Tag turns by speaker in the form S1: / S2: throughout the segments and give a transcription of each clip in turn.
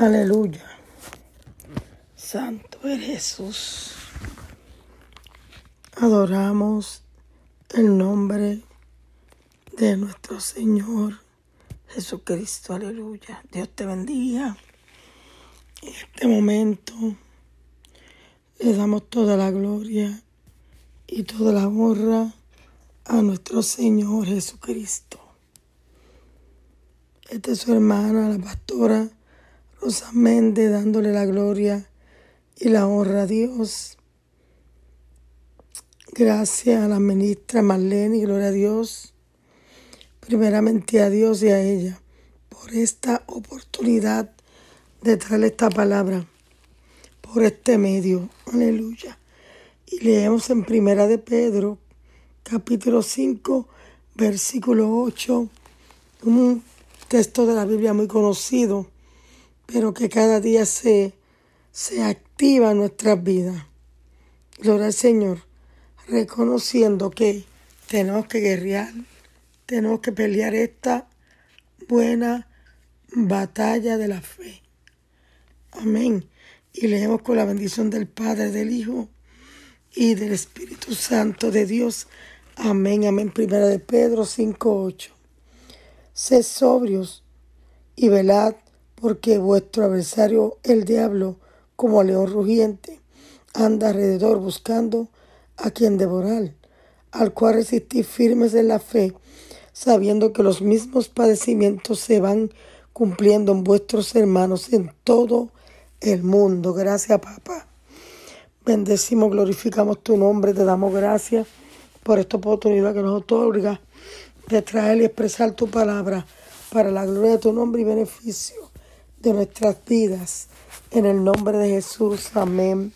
S1: Aleluya. Santo es Jesús. Adoramos el nombre de nuestro Señor Jesucristo. Aleluya. Dios te bendiga. En este momento le damos toda la gloria y toda la honra a nuestro Señor Jesucristo. Esta es su hermana, la pastora Rosa Méndez, dándole la gloria y la honra a Dios. Gracias a la ministra Marlene y gloria a Dios. Primeramente a Dios y a ella por esta oportunidad de traerle esta palabra por este medio. Aleluya. Y leemos en Primera de Pedro, capítulo 5, versículo 8, un texto de la Biblia muy conocido, pero que cada día se, se activa en nuestras vidas. Gloria al Señor, reconociendo que tenemos que guerrear, tenemos que pelear esta buena batalla de la fe. Amén. Y leemos con la bendición del Padre, del Hijo y del Espíritu Santo de Dios. Amén, amén. Primera de Pedro 5.8. Sed sobrios y velad, porque vuestro adversario, el diablo, como león rugiente, anda alrededor buscando a quien devorar, al cual resistís firmes en la fe, sabiendo que los mismos padecimientos se van cumpliendo en vuestros hermanos en todo el mundo. Gracias, papá. Bendecimos, glorificamos tu nombre, te damos gracias por esta oportunidad que nos otorga de traer y expresar tu palabra para la gloria de tu nombre y beneficio de nuestras vidas. En el nombre de Jesús, amén.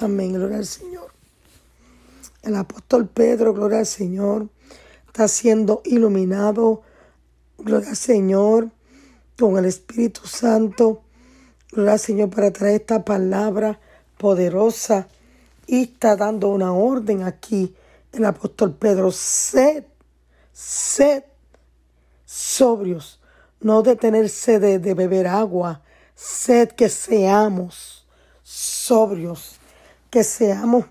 S1: Amén, gloria al Señor. El apóstol Pedro, gloria al Señor, está siendo iluminado, gloria al Señor, con el Espíritu Santo, gloria al Señor, para traer esta palabra poderosa y está dando una orden aquí el apóstol Pedro, sed, sed sobrios, no de tener sed de, de beber agua, sed que seamos sobrios, que seamos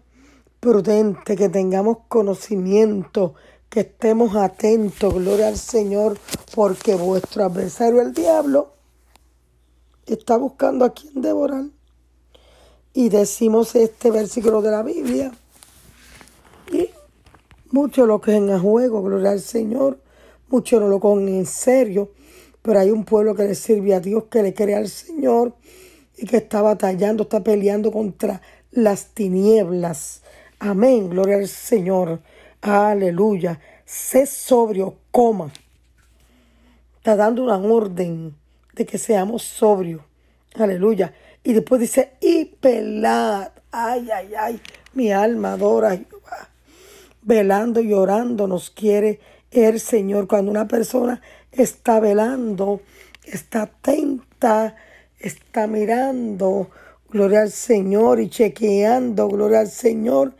S1: prudentes, que tengamos conocimiento, que estemos atentos, gloria al Señor, porque vuestro adversario el diablo está buscando a quien devorar. Y decimos este versículo de la Biblia. Y mucho lo que en juego, gloria al Señor. Muchos no lo cogen en serio. Pero hay un pueblo que le sirve a Dios, que le cree al Señor y que está batallando, está peleando contra las tinieblas. Amén, gloria al Señor. Aleluya. Sé sobrio, coma. Está dando una orden de que seamos sobrios. Aleluya. Y después dice, y pelad. Ay, ay, ay. Mi alma adora. Velando y orando nos quiere el Señor. Cuando una persona está velando, está atenta, está mirando, gloria al Señor y chequeando, gloria al Señor,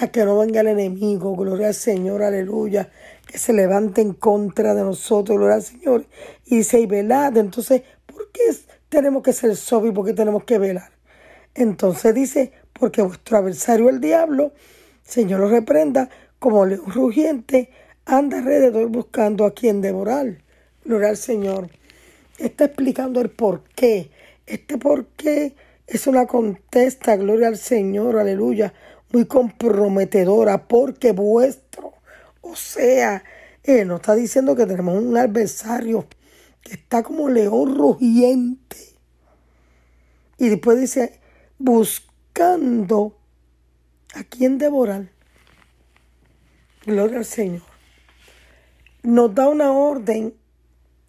S1: a que no venga el enemigo, gloria al Señor, aleluya, que se levante en contra de nosotros, gloria al Señor. Y dice, y velad. Entonces, ¿por qué tenemos que ser sobrios? ¿Por qué tenemos que velar? Entonces dice, porque vuestro adversario el diablo, Señor lo reprenda, como león rugiente, anda alrededor buscando a quien devorar. Gloria al Señor. Está explicando el por qué. Este por qué es una contesta, gloria al Señor, aleluya, muy comprometedora, porque vuestro, o sea, Él nos está diciendo que tenemos un adversario que está como león rugiente. Y después dice, buscando a quien devorar. Gloria al Señor. Nos da una orden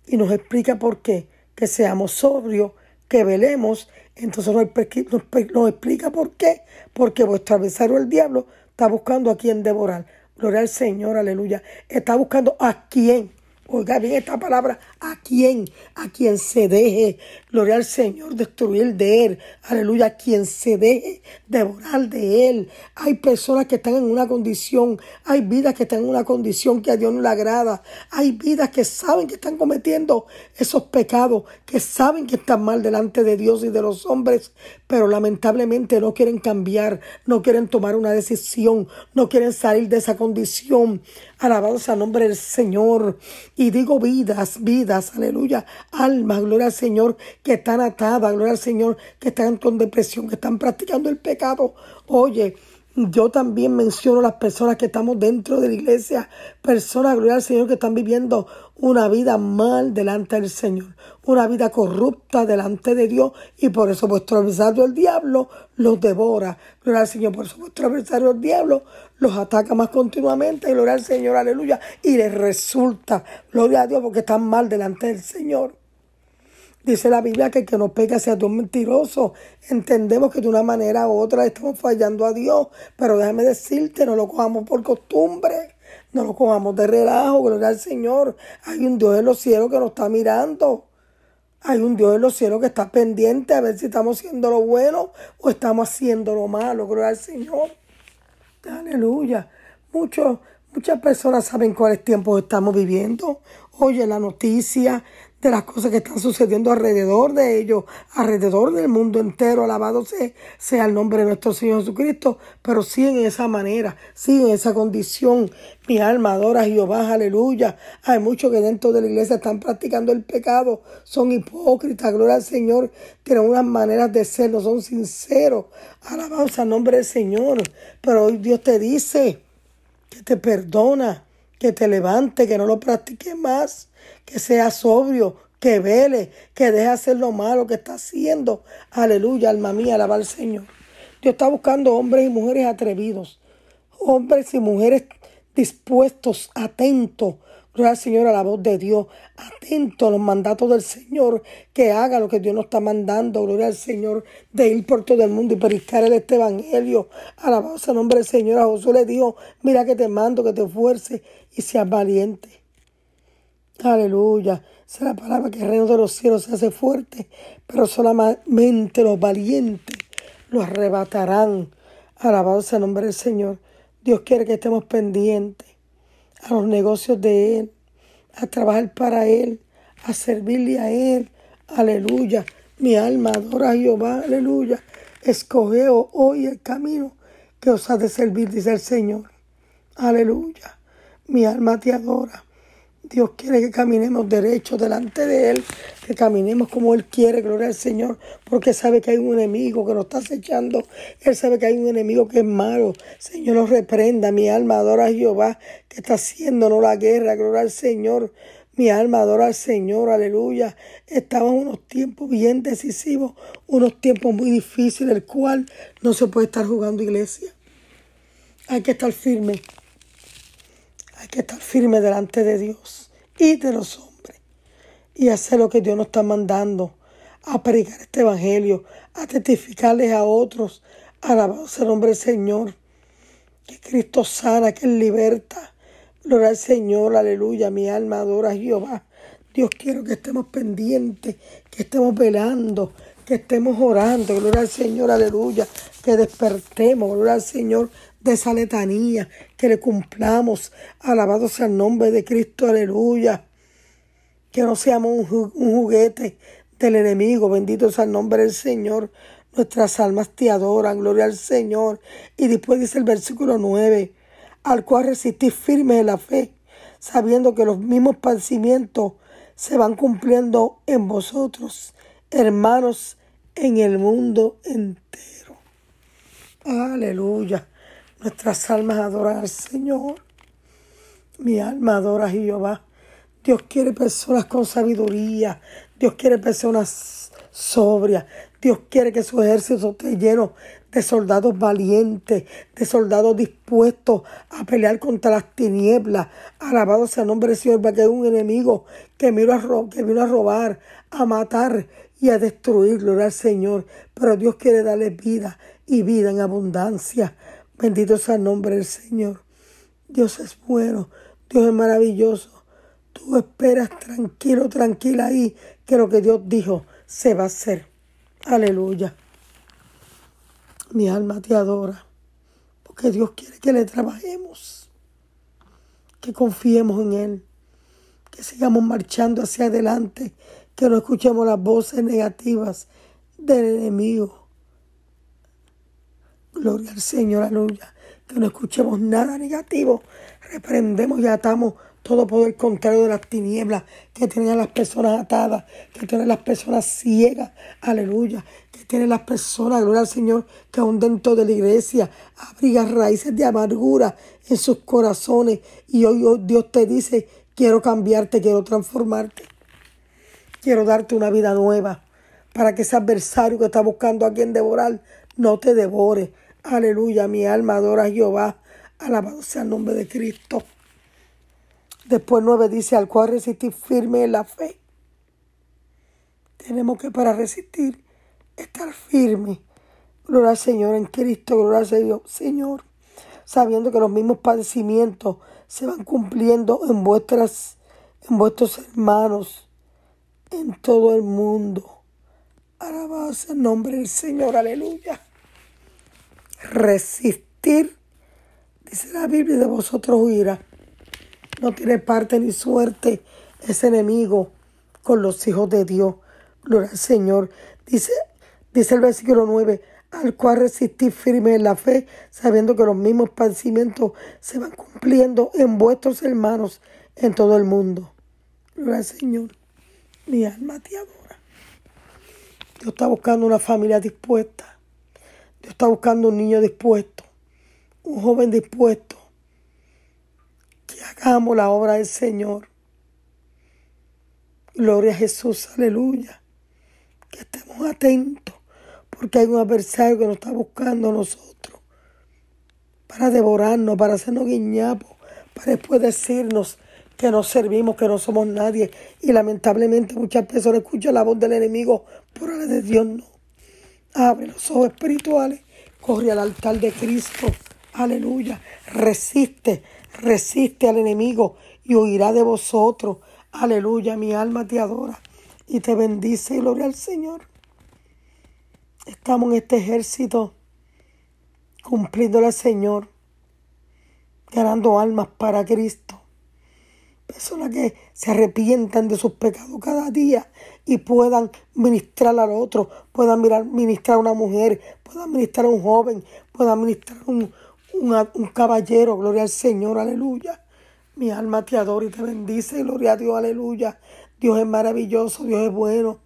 S1: y nos explica por qué. Que seamos sobrios, que velemos. Entonces nos, explica por qué. Porque vuestro adversario, el diablo, está buscando a quien devorar. Gloria al Señor, aleluya. Está buscando a quien. Oiga bien esta palabra, a quien, a quien se deje, gloria al Señor, destruir de Él, aleluya, quien se deje devorar de Él. Hay personas que están en una condición, hay vidas que están en una condición que a Dios no le agrada, hay vidas que saben que están cometiendo esos pecados, que saben que están mal delante de Dios y de los hombres, pero lamentablemente no quieren cambiar, no quieren tomar una decisión, no quieren salir de esa condición. Alabados a nombre del Señor. Y digo vidas, vidas, aleluya, almas, gloria al Señor, que están atadas, gloria al Señor, que están con depresión, que están practicando el pecado. Oye, yo también menciono las personas que estamos dentro de la iglesia, personas, gloria al Señor, que están viviendo una vida mal delante del Señor, una vida corrupta delante de Dios y por eso vuestro adversario el diablo los devora. Gloria al Señor, por eso vuestro adversario el diablo los ataca más continuamente. Gloria al Señor, aleluya. Y les resulta, gloria a Dios, porque están mal delante del Señor. Dice la Biblia que el que nos pega sea Dios mentiroso. Entendemos que de una manera u otra estamos fallando a Dios, pero déjame decirte, no lo cojamos por costumbre, no lo cojamos de relajo, gloria al Señor. Hay un Dios en los cielos que nos está mirando. Hay un Dios en los cielos que está pendiente a ver si estamos haciendo lo bueno o estamos haciendo lo malo, gloria al Señor. Aleluya. Muchos, muchas personas saben cuáles tiempos estamos viviendo. Oye la noticia de las cosas que están sucediendo alrededor de ellos, alrededor del mundo entero. Alabado sea, el nombre de nuestro Señor Jesucristo, pero siguen en esa manera, siguen en esa condición. Mi alma adora a Jehová, aleluya. Hay muchos que dentro de la iglesia están practicando el pecado, son hipócritas, gloria al Señor, tienen unas maneras de ser, no son sinceros. Alabado sea el nombre del Señor, pero hoy Dios te dice que te perdona, que te levante, que no lo practiques más que sea sobrio, que vele, que deje hacer lo malo que está haciendo. Aleluya, alma mía, alaba al Señor. Dios está buscando hombres y mujeres atrevidos, hombres y mujeres dispuestos, atentos. Gloria al Señor a la voz de Dios, atentos a los mandatos del Señor, que haga lo que Dios nos está mandando. Gloria al Señor, de ir por todo el mundo y predicar este evangelio. Alabado sea el nombre del Señor. A Josué le dijo: Mira que te mando, que te esfuerces y seas valiente. Aleluya. Es la palabra que el reino de los cielos se hace fuerte, pero solamente los valientes lo arrebatarán. Alabado sea el nombre del Señor. Dios quiere que estemos pendientes a los negocios de Él, a trabajar para Él, a servirle a Él. Aleluya. Mi alma adora a Jehová. Aleluya. Escoge hoy el camino que os ha de servir, dice el Señor. Aleluya. Mi alma te adora. Dios quiere que caminemos derecho delante de Él, que caminemos como Él quiere, gloria al Señor, porque sabe que hay un enemigo que nos está acechando. Él sabe que hay un enemigo que es malo. Señor, nos reprenda. Mi alma adora a Jehová, que está haciéndonos la guerra, gloria al Señor. Mi alma adora al Señor, aleluya. Estamos en unos tiempos bien decisivos, unos tiempos muy difíciles, el cual no se puede estar jugando iglesia. Hay que estar firme. Hay que estar firme delante de Dios y de los hombres y hacer lo que Dios nos está mandando, a predicar este evangelio, a testificarles a otros, alabado sea el nombre del Señor, que Cristo sana, que Él liberta. Gloria al Señor, aleluya, mi alma adora a Jehová. Dios quiero que estemos pendientes, que estemos velando, que estemos orando, gloria al Señor, aleluya, que despertemos, gloria al Señor, de esa letanía, que le cumplamos. Alabado sea el nombre de Cristo, aleluya. Que no seamos un, juguete del enemigo, bendito sea el nombre del Señor. Nuestras almas te adoran, gloria al Señor. Y después dice el versículo 9, al cual resistís firme en la fe, sabiendo que los mismos padecimientos se van cumpliendo en vosotros, hermanos, en el mundo entero. Aleluya. Nuestras almas adoran al Señor. Mi alma adora a Jehová. Dios quiere personas con sabiduría. Dios quiere personas sobrias. Dios quiere que su ejército esté lleno de soldados valientes, de soldados dispuestos a pelear contra las tinieblas. Alabado sea el nombre del Señor, porque hay un enemigo que vino, a que vino a robar, a matar y a destruir, gloria al Señor. Pero Dios quiere darle vida y vida en abundancia. Bendito sea el nombre del Señor. Dios es bueno, Dios es maravilloso. Tú esperas tranquilo, tranquila ahí, que lo que Dios dijo se va a hacer. Aleluya. Mi alma te adora, porque Dios quiere que le trabajemos, que confiemos en Él, que sigamos marchando hacia adelante, que no escuchemos las voces negativas del enemigo. Gloria al Señor, aleluya. Que no escuchemos nada negativo. Reprendemos y atamos todo poder contrario de las tinieblas que tienen a las personas atadas, que tienen las personas ciegas, aleluya, que tienen las personas, gloria al Señor, que aún dentro de la iglesia abriga raíces de amargura en sus corazones y hoy Dios te dice, quiero cambiarte, quiero transformarte, quiero darte una vida nueva para que ese adversario que está buscando a quien devorar no te devore. Aleluya, mi alma adora a Jehová. Alabado sea el nombre de Cristo. Después 9 dice, al cual resistir firme en la fe. Tenemos que para resistir estar firme. Gloria al Señor en Cristo, gloria al Señor, Señor, sabiendo que los mismos padecimientos se van cumpliendo en vuestras, en vuestros hermanos, en todo el mundo. Alabado sea el nombre del Señor, aleluya. Resistir, dice la Biblia, de vosotros huirá no tiene parte ni suerte ese enemigo con los hijos de Dios. Gloria al Señor. Dice, dice el versículo 9, al cual resistí firme en la fe, sabiendo que los mismos padecimientos se van cumpliendo en vuestros hermanos en todo el mundo. Gloria al Señor. Mi alma te adora. Dios está buscando una familia dispuesta. Está buscando un niño dispuesto. Un joven dispuesto hagamos la obra del Señor. Gloria a Jesús, aleluya. Que estemos atentos, porque hay un adversario que nos está buscando a nosotros para devorarnos, para hacernos guiñapos, para después decirnos que no servimos, que no somos nadie. Y lamentablemente muchas personas escuchan la voz del enemigo, por la de Dios no. Abre los ojos espirituales, corre al altar de Cristo. Aleluya. Resiste, resiste al enemigo y huirá de vosotros. Aleluya, mi alma te adora y te bendice, gloria al Señor. Estamos en este ejército cumpliéndole al Señor, ganando almas para Cristo. Personas que se arrepientan de sus pecados cada día y puedan ministrar al otro, puedan ministrar a una mujer, puedan ministrar a un joven, puedan ministrar a un, un, caballero, gloria al Señor, aleluya. Mi alma te adora y te bendice, gloria a Dios, aleluya. Dios es maravilloso, Dios es bueno.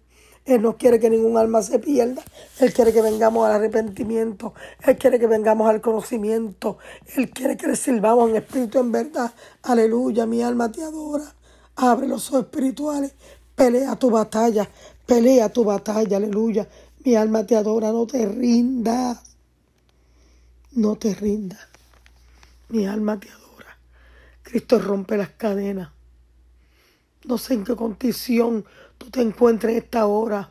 S1: Él no quiere que ningún alma se pierda. Él quiere que vengamos al arrepentimiento. Él quiere que vengamos al conocimiento. Él quiere que le sirvamos en espíritu, en verdad. Aleluya, mi alma te adora. Abre los ojos espirituales. Pelea tu batalla. Pelea tu batalla, aleluya. Mi alma te adora, no te rindas. No te rindas. Mi alma te adora. Cristo rompe las cadenas. No sé en qué condición tú te encuentres en esta hora.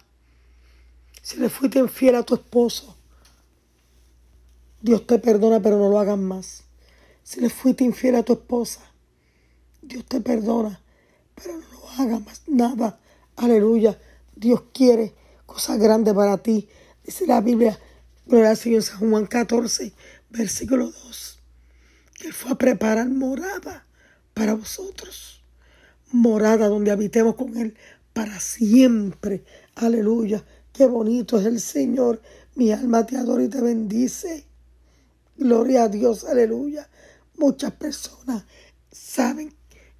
S1: Si le fuiste infiel a tu esposo, Dios te perdona, pero no lo hagas más. Si le fuiste infiel a tu esposa, Dios te perdona, pero no lo hagas más nada. Aleluya. Dios quiere cosas grandes para ti. Dice la Biblia, Gloria al Señor San Juan 14, versículo 2. Que fue a preparar morada para vosotros. Morada donde habitemos con Él para siempre. Aleluya. Qué bonito es el Señor. Mi alma te adora y te bendice. Gloria a Dios. Aleluya. Muchas personas saben,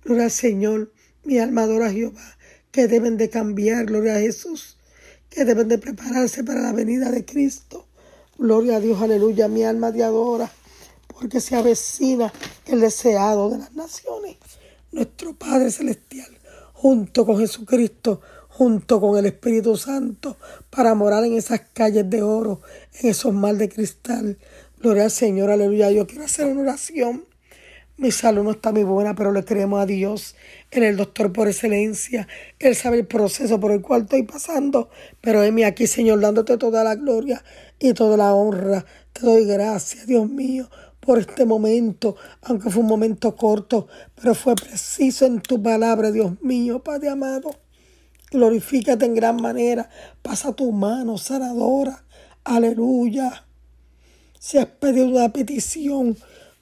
S1: gloria al Señor, mi alma adora a Jehová, que deben de cambiar, gloria a Jesús, que deben de prepararse para la venida de Cristo. Gloria a Dios, aleluya. Mi alma te adora porque se avecina el deseado de las naciones. Nuestro Padre Celestial, junto con Jesucristo, junto con el Espíritu Santo, para morar en esas calles de oro, en esos mar de cristal. Gloria al Señor, aleluya. Yo quiero hacer una oración. Mi salud no está muy buena, pero le creemos a Dios, en el doctor por excelencia. Él sabe el proceso por el cual estoy pasando, pero heme aquí, Señor, dándote toda la gloria y toda la honra. Te doy gracias, Dios mío, por este momento, aunque fue un momento corto, pero fue preciso en tu palabra, Dios mío, Padre amado. Glorifícate en gran manera. Pasa tu mano sanadora. Aleluya. Si has pedido una petición,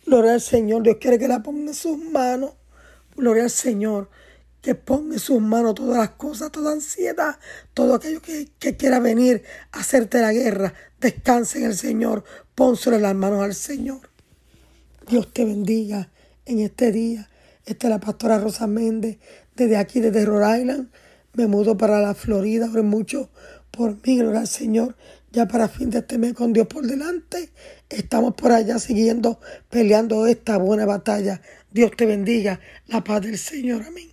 S1: gloria al Señor. Dios quiere que la ponga en sus manos. Gloria al Señor. Que ponga en sus manos todas las cosas, toda ansiedad, todo aquello que, quiera venir a hacerte la guerra. Descanse en el Señor. Pónselo en las manos al Señor. Dios te bendiga en este día. Esta es la pastora Rosa Méndez, desde aquí, desde Rhode Island. Me mudo para la Florida, oré mucho por mí, gloria al Señor. Ya para fin de este mes con Dios por delante, estamos por allá siguiendo, peleando esta buena batalla. Dios te bendiga, la paz del Señor, amén.